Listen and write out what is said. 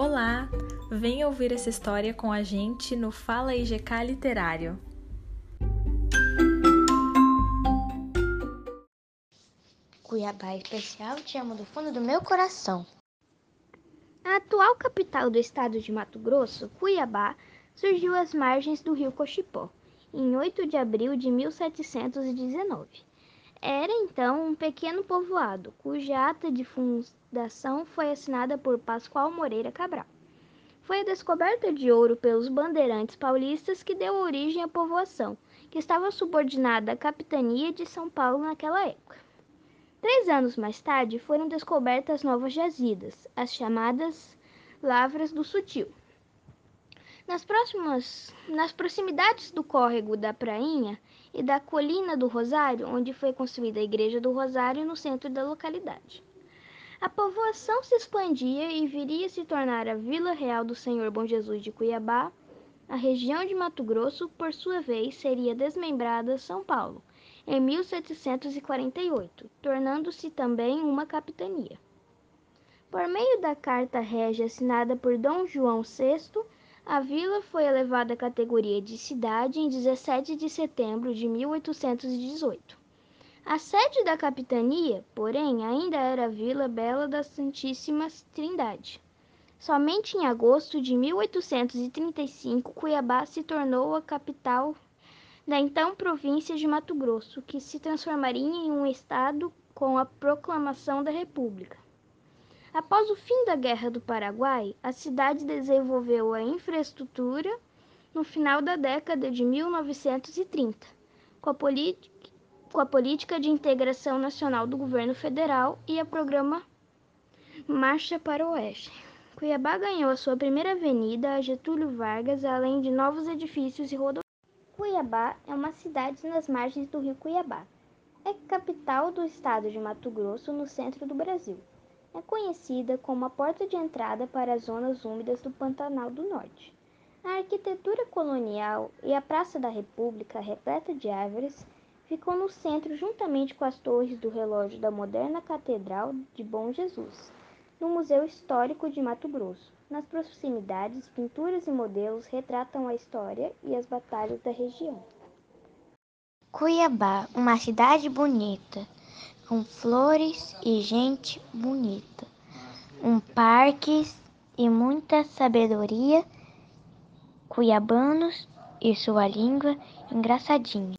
Olá! Venha ouvir essa história com a gente no Fala IGK Literário. Cuiabá Especial, te amo do fundo do meu coração. A atual capital do estado de Mato Grosso, Cuiabá, surgiu às margens do rio Cochipó, em 8 de abril de 1719. Era então um pequeno povoado, cuja ata de fundação foi assinada por Pascoal Moreira Cabral. Foi a descoberta de ouro pelos bandeirantes paulistas que deu origem à povoação, que estava subordinada à capitania de São Paulo naquela época. Três anos mais tarde foram descobertas novas jazidas, as chamadas Lavras do Sutil. Nas, próximas, nas proximidades do córrego da Prainha e da Colina do Rosário, onde foi construída a Igreja do Rosário no centro da localidade. A povoação se expandia e viria a se tornar a Vila Real do Senhor Bom Jesus de Cuiabá. A região de Mato Grosso, por sua vez, seria desmembrada São Paulo em 1748, tornando-se também uma capitania. Por meio da Carta Régia assinada por Dom João VI, a vila foi elevada à categoria de cidade em 17 de setembro de 1818. A sede da capitania, porém, ainda era a Vila Bela da Santíssima Trindade. Somente em agosto de 1835, Cuiabá se tornou a capital da então província de Mato Grosso, que se transformaria em um estado com a proclamação da República. Após o fim da Guerra do Paraguai, a cidade desenvolveu a infraestrutura no final da década de 1930, com a, com a política de integração nacional do governo federal e o programa Marcha para o Oeste. Cuiabá ganhou a sua primeira avenida, a Getúlio Vargas, além de novos edifícios e rodovias. Cuiabá é uma cidade nas margens do rio Cuiabá. É capital do estado de Mato Grosso, no centro do Brasil é conhecida como a porta de entrada para as zonas úmidas do Pantanal do Norte. A arquitetura colonial e a Praça da República, repleta de árvores, ficou no centro juntamente com as torres do relógio da moderna Catedral de Bom Jesus, no Museu Histórico de Mato Grosso. Nas proximidades, pinturas e modelos retratam a história e as batalhas da região. Cuiabá, uma cidade bonita com flores e gente bonita, um parque e muita sabedoria, cuiabanos e sua língua engraçadinha.